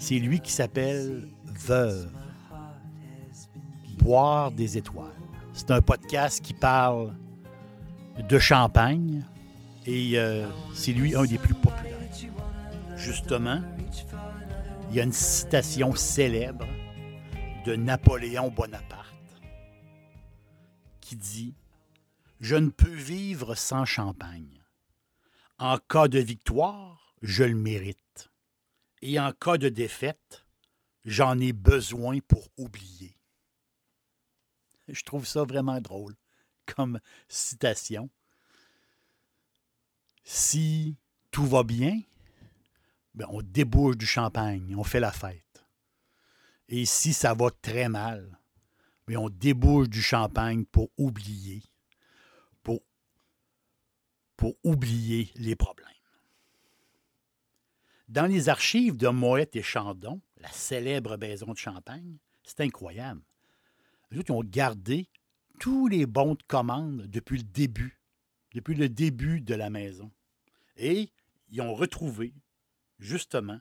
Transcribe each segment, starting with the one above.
c'est lui qui s'appelle Veuve. Boire des étoiles. C'est un podcast qui parle de champagne et euh, c'est lui un des plus populaires. Justement, il y a une citation célèbre de Napoléon Bonaparte qui dit Je ne peux vivre sans champagne. En cas de victoire, je le mérite. Et en cas de défaite, j'en ai besoin pour oublier. Je trouve ça vraiment drôle comme citation. Si tout va bien, ben, on débouche du champagne, on fait la fête. Et si ça va très mal, mais on débouche du champagne pour oublier, pour oublier les problèmes. Dans les archives de Moët et Chandon, la célèbre maison de Champagne, c'est incroyable. Eux ils ont gardé tous les bons de commande depuis le début, depuis le début de la maison. Et ils ont retrouvé, justement,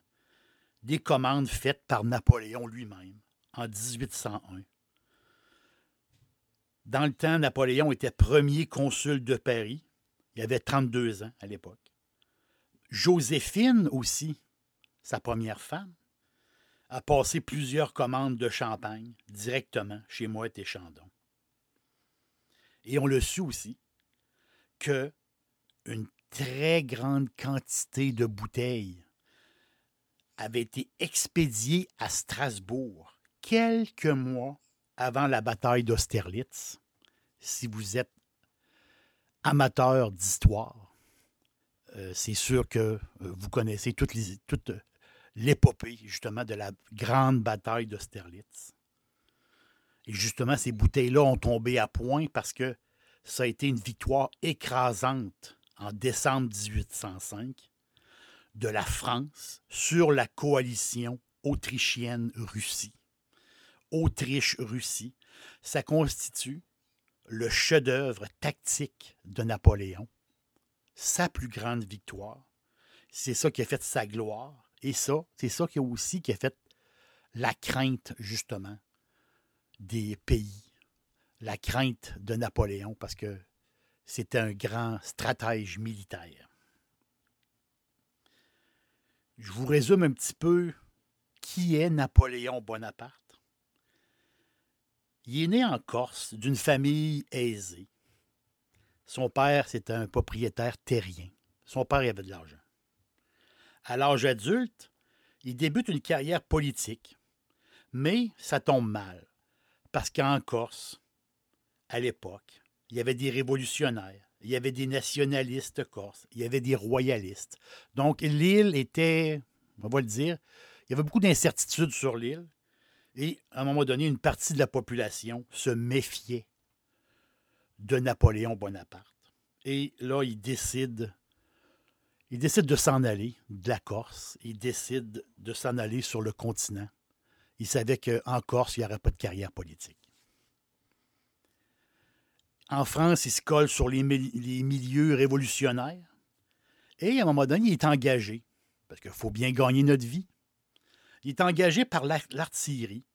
des commandes faites par Napoléon lui-même en 1801. Dans le temps, Napoléon était premier consul de Paris. Il avait 32 ans à l'époque. Joséphine aussi, sa première femme, a passé plusieurs commandes de champagne directement chez Moët et Chandon. Et on le su aussi que une très grande quantité de bouteilles avait été expédié à Strasbourg quelques mois avant la bataille d'Austerlitz. Si vous êtes amateur d'histoire, euh, c'est sûr que euh, vous connaissez toute, toute l'épopée justement de la grande bataille d'Austerlitz. Et justement, ces bouteilles-là ont tombé à point parce que ça a été une victoire écrasante en décembre 1805 de la France sur la coalition autrichienne-Russie. Autriche-Russie, ça constitue le chef-d'œuvre tactique de Napoléon, sa plus grande victoire. C'est ça qui a fait sa gloire. Et ça, c'est ça qui a aussi qui a fait la crainte, justement, des pays. La crainte de Napoléon, parce que c'était un grand stratège militaire. Je vous résume un petit peu qui est Napoléon Bonaparte. Il est né en Corse d'une famille aisée. Son père, c'était un propriétaire terrien. Son père avait de l'argent. À l'âge adulte, il débute une carrière politique, mais ça tombe mal, parce qu'en Corse, à l'époque, il y avait des révolutionnaires, il y avait des nationalistes corses, il y avait des royalistes. Donc l'île était, on va le dire, il y avait beaucoup d'incertitudes sur l'île. Et à un moment donné, une partie de la population se méfiait de Napoléon Bonaparte. Et là, il décide, il décide de s'en aller de la Corse. Il décide de s'en aller sur le continent. Il savait qu'en Corse, il n'y aurait pas de carrière politique. En France, il se colle sur les, milieux révolutionnaires. Et à un moment donné, il est engagé, parce qu'il faut bien gagner notre vie. Il est engagé par l'artillerie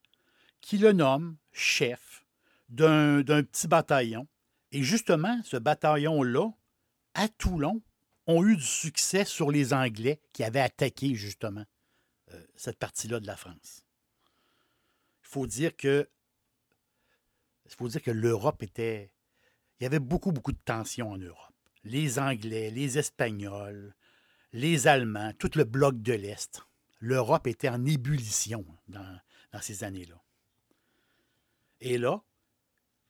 qui le nomme chef d'un petit bataillon. Et justement, ce bataillon-là, à Toulon, ont eu du succès sur les Anglais qui avaient attaqué justement euh, cette partie-là de la France. Il faut dire que il faut dire que l'Europe était. Il y avait beaucoup, beaucoup de tensions en Europe. Les Anglais, les Espagnols, les Allemands, tout le bloc de l'Est. L'Europe était en ébullition dans, dans ces années-là. Et là,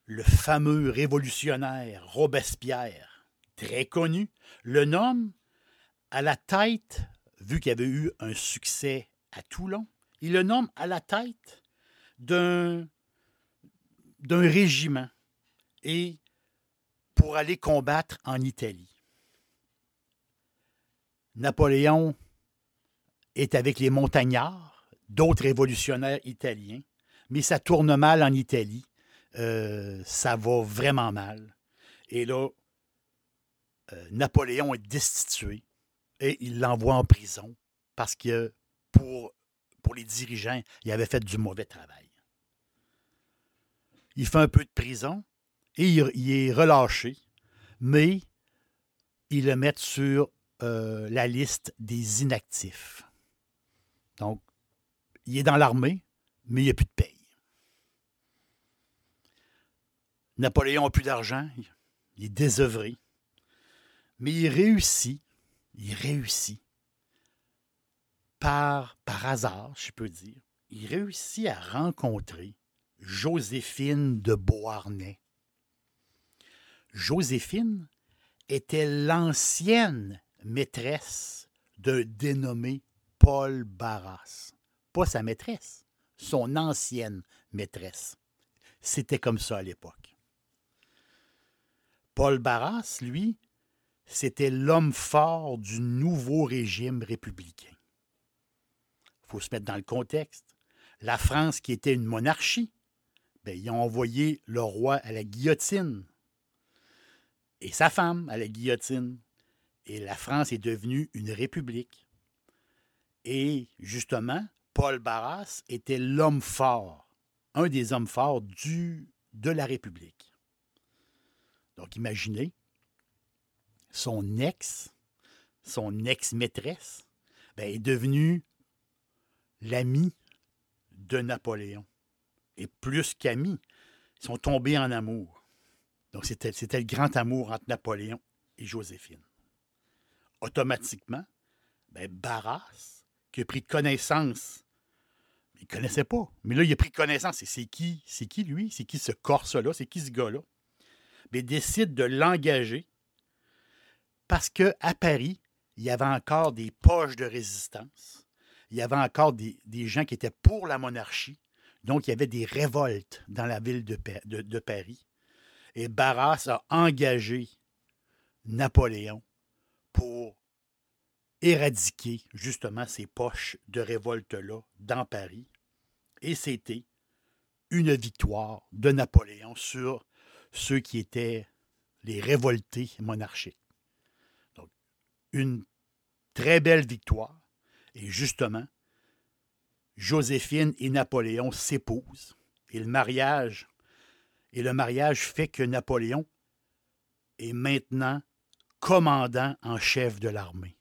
le fameux révolutionnaire Robespierre, très connu, le nomme à la tête, vu qu'il avait eu un succès à Toulon, il le nomme à la tête d'un régiment et pour aller combattre en Italie. Napoléon est avec les montagnards, d'autres révolutionnaires italiens, mais ça tourne mal en Italie. Euh, ça va vraiment mal. Et là, euh, Napoléon est destitué et il l'envoie en prison parce que pour, les dirigeants, il avait fait du mauvais travail il fait un peu de prison et il, est relâché, mais ils le mettent sur euh, la liste des inactifs. Donc, il est dans l'armée, mais il n'y a plus de paye. Napoléon n'a plus d'argent, il est désœuvré, mais il réussit, il réussit, par, par hasard, je peux dire, il réussit à rencontrer Joséphine de Beauharnais. Joséphine était l'ancienne maîtresse d'un dénommé Paul Barras. Pas sa maîtresse, son ancienne maîtresse. C'était comme ça à l'époque. Paul Barras, lui, c'était l'homme fort du nouveau régime républicain. Il faut se mettre dans le contexte. La France, qui était une monarchie, ben, ils ont envoyé le roi à la guillotine et sa femme à la guillotine. Et la France est devenue une république. Et justement, Paul Barras était l'homme fort, un des hommes forts du, de la République. Donc imaginez, son ex, son ex-maîtresse, ben, est devenue l'ami de Napoléon et plus qu'amis, ils sont tombés en amour. Donc, c'était, le grand amour entre Napoléon et Joséphine. Automatiquement, ben, Barras, qui a pris connaissance, il ne connaissait pas, mais là, il a pris connaissance. Et c'est qui, c'est qui lui? C'est qui ce Corse-là? C'est qui ce gars-là? Il décide de l'engager parce qu'à Paris, il y avait encore des poches de résistance. Il y avait encore des gens qui étaient pour la monarchie donc, il y avait des révoltes dans la ville de, Paris. Et Barras a engagé Napoléon pour éradiquer justement ces poches de révolte-là dans Paris. Et c'était une victoire de Napoléon sur ceux qui étaient les révoltés monarchiques. Donc, une très belle victoire. Et justement, Joséphine et Napoléon s'épousent. Et le mariage, et le mariage fait que Napoléon est maintenant commandant en chef de l'armée.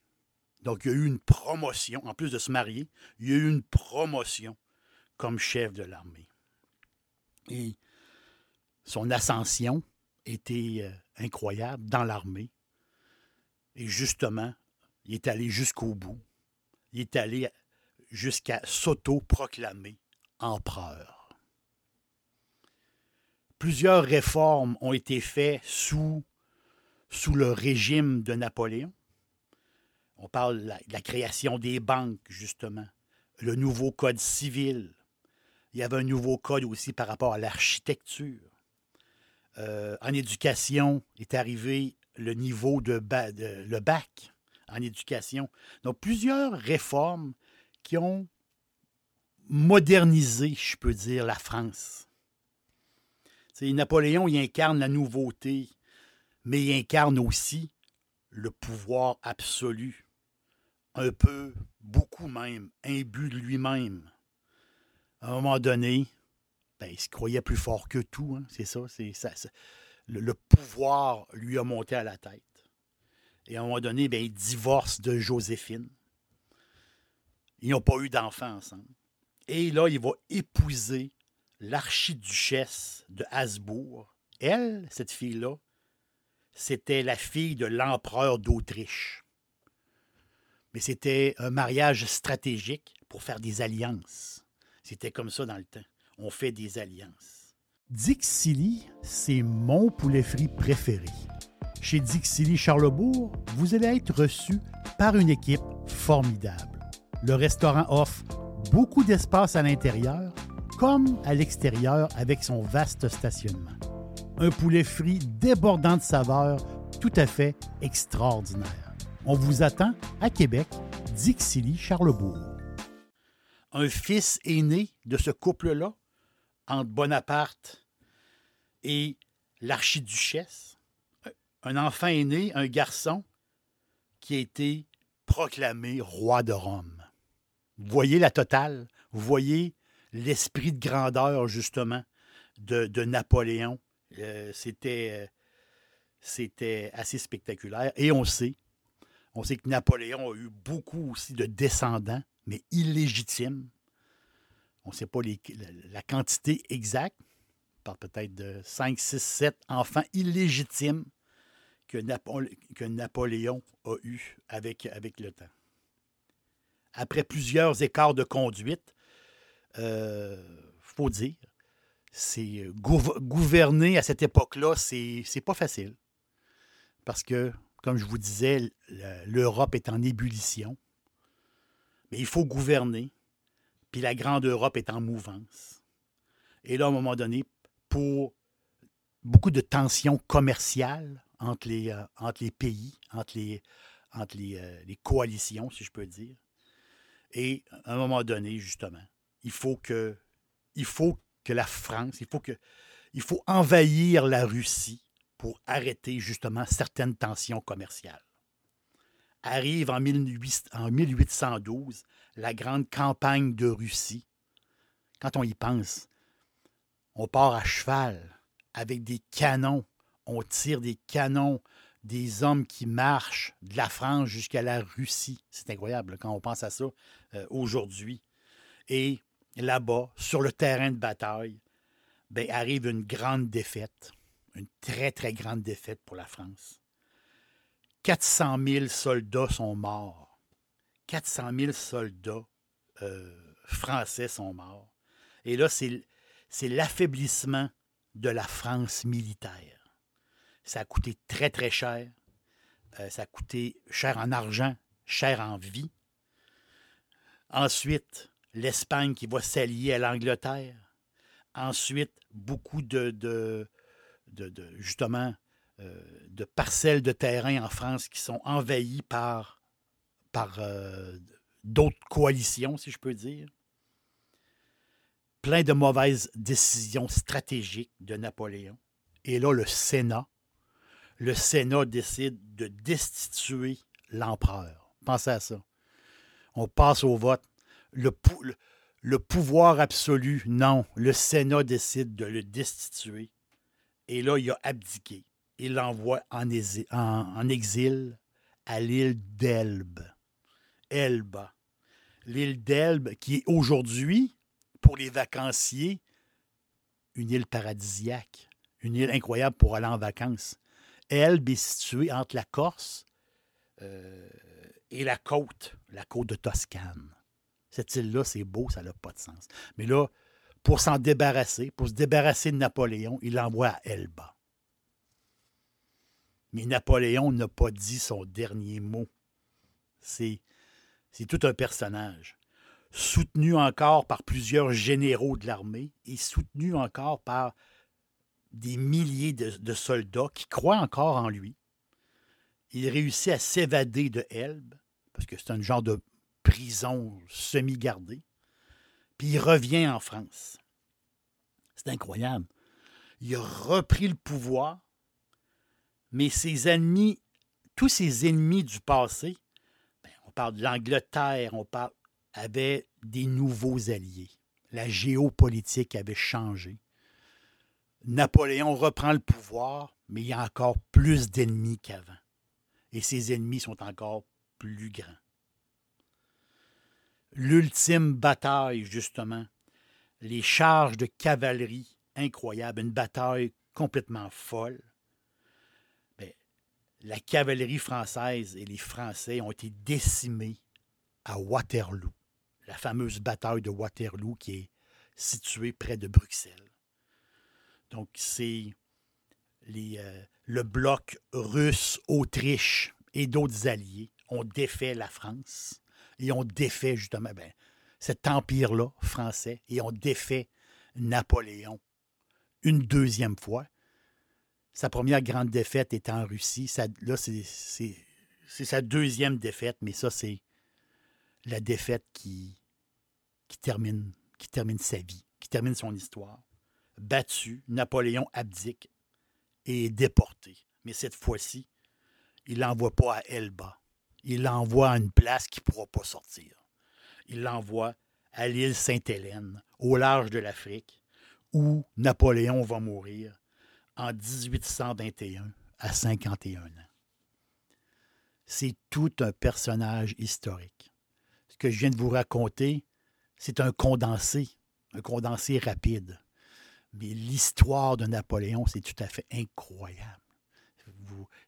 Donc, il y a eu une promotion, en plus de se marier, il y a eu une promotion comme chef de l'armée. Et son ascension était euh, incroyable dans l'armée. Et justement, il est allé jusqu'au bout. Il est allé jusqu'à s'auto-proclamer empereur. Plusieurs réformes ont été faites sous, sous le régime de Napoléon. On parle de la, création des banques, justement, le nouveau code civil. Il y avait un nouveau code aussi par rapport à l'architecture. Euh, en éducation est arrivé le niveau de, le bac en éducation. Donc plusieurs réformes qui ont modernisé, je peux dire, la France. Napoléon, il incarne la nouveauté, mais il incarne aussi le pouvoir absolu, un peu, beaucoup même, imbu de lui-même. À un moment donné, ben, il se croyait plus fort que tout. hein, C'est ça. C'est ça, le pouvoir lui a monté à la tête. Et à un moment donné, ben, il divorce de Joséphine. Ils n'ont pas eu d'enfants ensemble. Et là, il va épouser l'archiduchesse de Habsbourg. Elle, cette fille-là, c'était la fille de l'empereur d'Autriche. Mais c'était un mariage stratégique pour faire des alliances. C'était comme ça dans le temps. On fait des alliances. Dixili, c'est mon poulet frit préféré. Chez Dixili Charlebourg, vous allez être reçu par une équipe formidable. Le restaurant offre beaucoup d'espace à l'intérieur comme à l'extérieur avec son vaste stationnement. Un poulet frit débordant de saveurs tout à fait extraordinaire. On vous attend à Québec, Dixilly, Charlebourg. Un fils est né de ce couple-là, entre Bonaparte et l'archiduchesse. Un enfant est né, un garçon, qui a été proclamé roi de Rome. Vous voyez la totale, vous voyez l'esprit de grandeur, justement, de, Napoléon. Euh, c'était, euh, c'était assez spectaculaire. Et on sait, on sait que Napoléon a eu beaucoup aussi de descendants, mais illégitimes. On ne sait pas la, quantité exacte. Parle peut-être de 5, 6, 7 enfants illégitimes que, Napo- que Napoléon a eu avec, le temps. Après plusieurs écarts de conduite, il faut dire, c'est gouv- gouverner à cette époque-là, c'est c'est pas facile. Parce que, comme je vous disais, l'Europe est en ébullition. Mais il faut gouverner. Puis la grande Europe est en mouvance. Et là, à un moment donné, pour beaucoup de tensions commerciales entre les, euh, pays, entre euh, les coalitions, si je peux dire. Et à un moment donné, justement, il faut que, la France, il faut, que, il faut envahir la Russie pour arrêter justement certaines tensions commerciales. Arrive en, 18 en 1812 la grande campagne de Russie. Quand on y pense, on part à cheval avec des canons, on tire des canons, des hommes qui marchent de la France jusqu'à la Russie. C'est incroyable quand on pense à ça euh, aujourd'hui. Et là-bas, sur le terrain de bataille, ben, arrive une grande défaite, une très, très grande défaite pour la France. 400 000 soldats sont morts. 400 000 soldats euh, français sont morts. Et là, c'est l'affaiblissement de la France militaire. Ça a coûté très, très cher. Euh, ça a coûté cher en argent, cher en vie. Ensuite, l'Espagne qui va s'allier à l'Angleterre. Ensuite, beaucoup de- justement, euh, de parcelles de terrain en France qui sont envahies par, par euh, d'autres coalitions, si je peux dire. Plein de mauvaises décisions stratégiques de Napoléon. Et là, le Sénat, le Sénat décide de destituer l'empereur. Pensez à ça. On passe au vote. Le, pou- le- le pouvoir absolu, non. Le Sénat décide de le destituer. Et là, il a abdiqué. Il l'envoie en exil à l'île d'Elbe. Elba. L'île d'Elbe, qui est aujourd'hui, pour les vacanciers, une île paradisiaque, une île incroyable pour aller en vacances. Elbe est située entre la Corse euh, et la côte, la côte de Toscane. Cette île-là, c'est beau, ça n'a pas de sens. Mais là, pour s'en débarrasser, pour se débarrasser de Napoléon, il l'envoie à Elba. Mais Napoléon n'a pas dit son dernier mot. C'est, c'est tout un personnage. Soutenu encore par plusieurs généraux de l'armée et soutenu encore par des milliers de, soldats qui croient encore en lui. Il réussit à s'évader de Elbe, parce que c'est un genre de prison semi-gardée. Puis il revient en France. C'est incroyable. Il a repris le pouvoir, mais ses ennemis, tous ses ennemis du passé, parle de l'Angleterre, on parle, avaient des nouveaux alliés. La géopolitique avait changé. Napoléon reprend le pouvoir, mais il y a encore plus d'ennemis qu'avant. Et ses ennemis sont encore plus grands. L'ultime bataille, justement, les charges de cavalerie incroyables, une bataille complètement folle. La cavalerie française et les Français ont été décimés à Waterloo, la fameuse bataille de Waterloo qui est située près de Bruxelles. Donc, c'est euh, le bloc russe, Autriche et d'autres alliés ont défait la France et ont défait justement ben, cet empire-là français et ont défait Napoléon une deuxième fois. Sa première grande défaite était en Russie. là, c'est sa deuxième défaite, mais ça, c'est la défaite qui, qui, termine, qui termine sa vie, qui termine son histoire. Battu, Napoléon abdique et est déporté. Mais cette fois-ci, il l'envoie pas à Elba. Il l'envoie à une place qui ne pourra pas sortir. Il l'envoie à l'île Sainte-Hélène, au large de l'Afrique, où Napoléon va mourir en 1821 à 51 ans. C'est tout un personnage historique. Ce que je viens de vous raconter, c'est un condensé, un condensé rapide. Mais l'histoire de Napoléon, c'est tout à fait incroyable.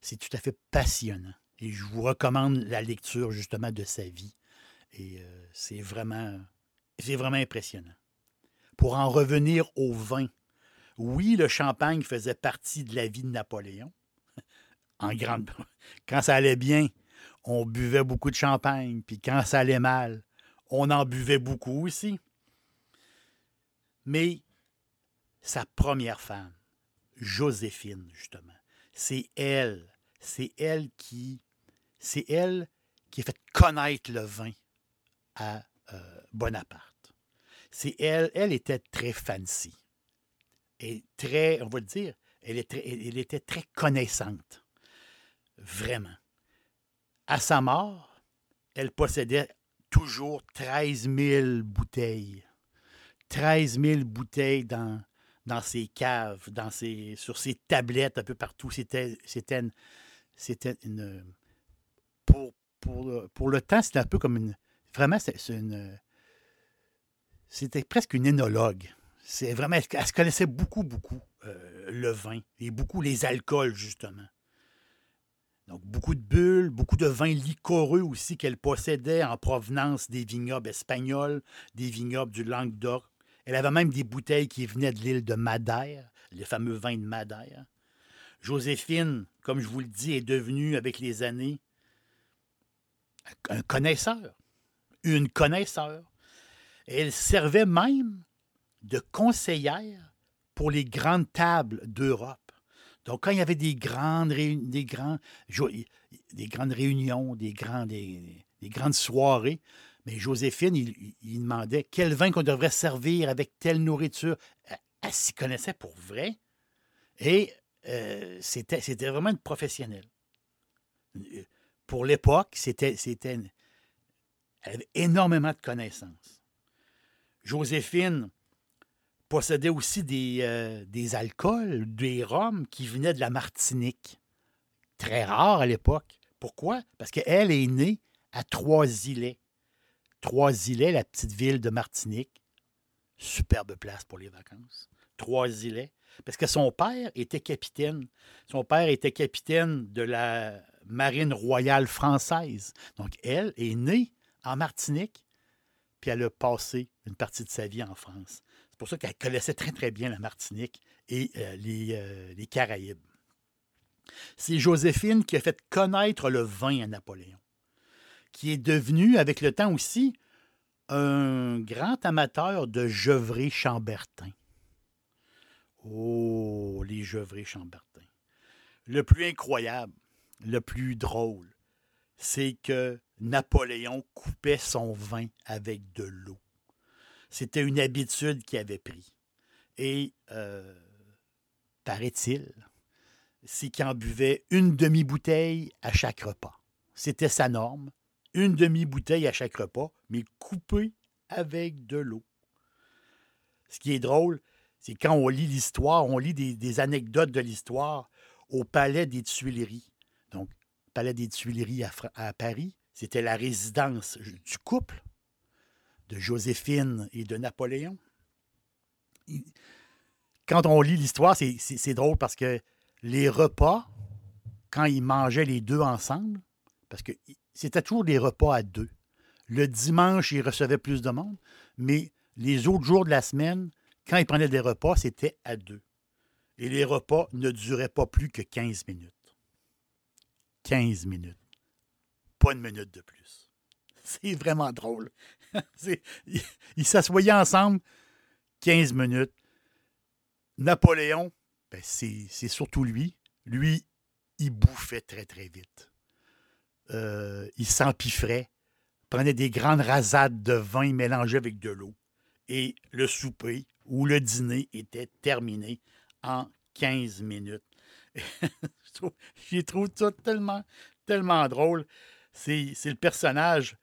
C'est tout à fait passionnant. Et je vous recommande la lecture justement de sa vie. Et euh, c'est vraiment, vraiment impressionnant. Pour en revenir au vin, oui, le champagne faisait partie de la vie de Napoléon. En grande... Quand ça allait bien, on buvait beaucoup de champagne, puis quand ça allait mal, on en buvait beaucoup aussi. Mais sa première femme, Joséphine, justement, c'est elle, c'est elle qui, c'est elle qui a fait connaître le vin à euh, Bonaparte. C'est elle, elle était très fancy et très, on va le dire, elle était, très connaissante, vraiment. À sa mort, elle possédait toujours 13 000 bouteilles. 13 000 bouteilles dans, dans ses caves, dans ses, sur ses tablettes un peu partout. C'était, une, c'était une. Pour, pour, le temps, c'était un peu comme une. Vraiment. C'était presque une énologue. C'est vraiment. Elle se connaissait beaucoup, beaucoup euh, le vin et beaucoup les alcools, justement. Donc, beaucoup de bulles, beaucoup de vins liquoreux aussi qu'elle possédait en provenance des vignobles espagnols, des vignobles du Languedoc. Elle avait même des bouteilles qui venaient de l'île de Madère, les fameux vins de Madère. Joséphine, comme je vous le dis, est devenue avec les années un connaisseur, une connaisseur. Elle servait même de conseillère pour les grandes tables d'Europe. Donc, quand il y avait des grandes, réunions, des, grandes soirées, mais Joséphine, il, demandait quel vin qu'on devrait servir avec telle nourriture. Elle, s'y connaissait pour vrai. Et euh, c'était, vraiment une professionnelle. Pour l'époque, c'était elle avait énormément de connaissances. Joséphine, possédait aussi des, euh, alcools, des rhums qui venaient de la Martinique. Très rare à l'époque. Pourquoi? Parce qu'elle est née à Trois-Îlets. Trois-Îlets, la petite ville de Martinique. Superbe place pour les vacances. Trois-Îlets. Parce que son père était capitaine. Son père était capitaine de la marine royale française. Donc, elle est née en Martinique, puis elle a passé une partie de sa vie en France. C'est pour ça qu'elle connaissait très, très bien la Martinique et euh, euh, les, Caraïbes. C'est Joséphine qui a fait connaître le vin à Napoléon, qui est devenu, avec le temps aussi, un grand amateur de Gevrey Chambertin. Oh, les Gevrey Chambertin. Le plus incroyable, le plus drôle, c'est que Napoléon coupait son vin avec de l'eau. C'était une habitude qu'il avait pris. Et, euh, paraît-il, c'est qu'il en buvait une demi-bouteille à chaque repas. C'était sa norme. Une demi-bouteille à chaque repas, mais coupée avec de l'eau. ce qui est drôle, c'est quand on lit l'histoire, on lit des, anecdotes de l'histoire au Palais des Tuileries. Donc, Palais des Tuileries à Paris, c'était la résidence du couple de Joséphine et de Napoléon. Quand on lit l'histoire, c'est- drôle parce que les repas, quand ils mangeaient les deux ensemble, parce que c'était toujours des repas à deux. Le dimanche, ils recevaient plus de monde, mais les autres jours de la semaine, quand ils prenaient des repas, c'était à deux. Et les repas ne duraient pas plus que 15 minutes. 15 minutes. Pas une minute de plus. C'est vraiment drôle. Ils s'assoyaient ensemble 15 minutes. Napoléon, ben, c'est surtout lui. Lui, il bouffait très, très vite. Euh, il s'empiffrait, prenait des grandes rasades de vin mélangées avec de l'eau. Et le souper ou le dîner était terminé en 15 minutes. Je trouve- J'y trouve ça tellement, tellement drôle. C'est le personnage.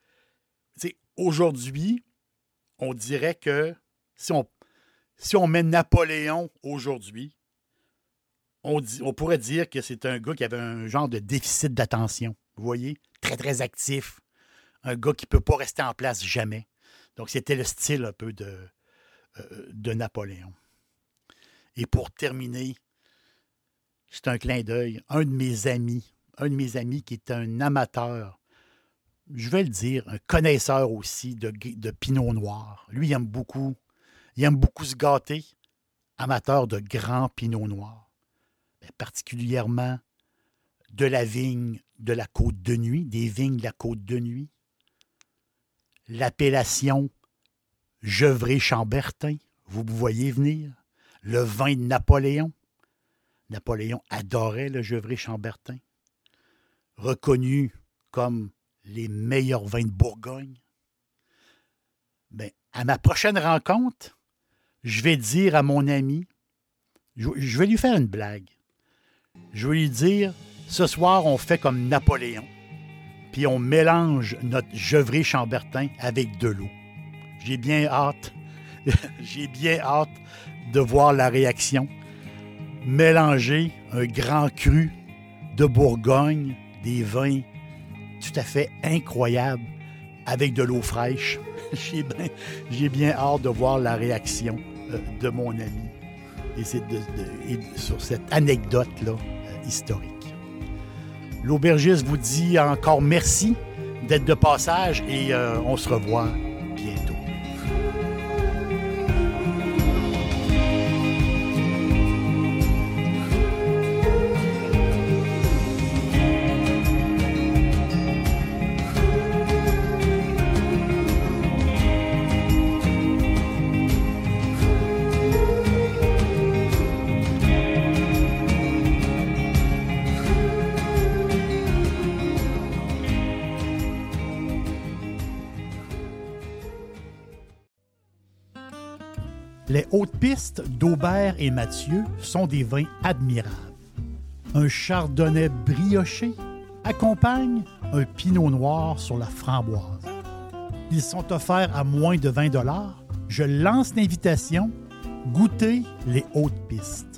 Aujourd'hui, on dirait que si on, met Napoléon aujourd'hui, on pourrait dire que c'est un gars qui avait un genre de déficit d'attention. Vous voyez? Très, très actif. Un gars qui ne peut pas rester en place jamais. Donc, c'était le style un peu de, euh, de Napoléon. Et pour terminer, c'est un clin d'œil. Un de mes amis, un de mes amis qui est un amateur, je vais le dire, un connaisseur aussi de, de Pinot Noir. Lui, il aime beaucoup, il aime beaucoup se gâter. Amateur de grand Pinot Noir. Ben, particulièrement de la vigne de la Côte de Nuit, des vignes de la Côte de Nuit. L'appellation Gevrey-Chambertin, vous voyez venir. Le vin de Napoléon. Napoléon adorait le Gevrey-Chambertin. Reconnu comme les meilleurs vins de Bourgogne. Ben, à ma prochaine rencontre, je vais dire à mon ami, je, vais lui faire une blague. Je vais lui dire, ce soir, on fait comme Napoléon, puis on mélange notre Gevrey Chambertin avec de l'eau. J'ai bien hâte, j'ai bien hâte de voir la réaction. Mélanger un grand cru de Bourgogne, des vins tout à fait incroyables avec de l'eau fraîche. J'ai bien, hâte de voir la réaction euh, de mon ami sur cette anecdote-là euh, historique. L'aubergiste vous dit encore merci d'être de passage et euh, on se revoit D'Aubert et Mathieu sont des vins admirables. Un chardonnay brioché accompagne un pinot noir sur la framboise. Ils sont offerts à moins de 20 Je lance l'invitation. Goûtez les hautes pistes.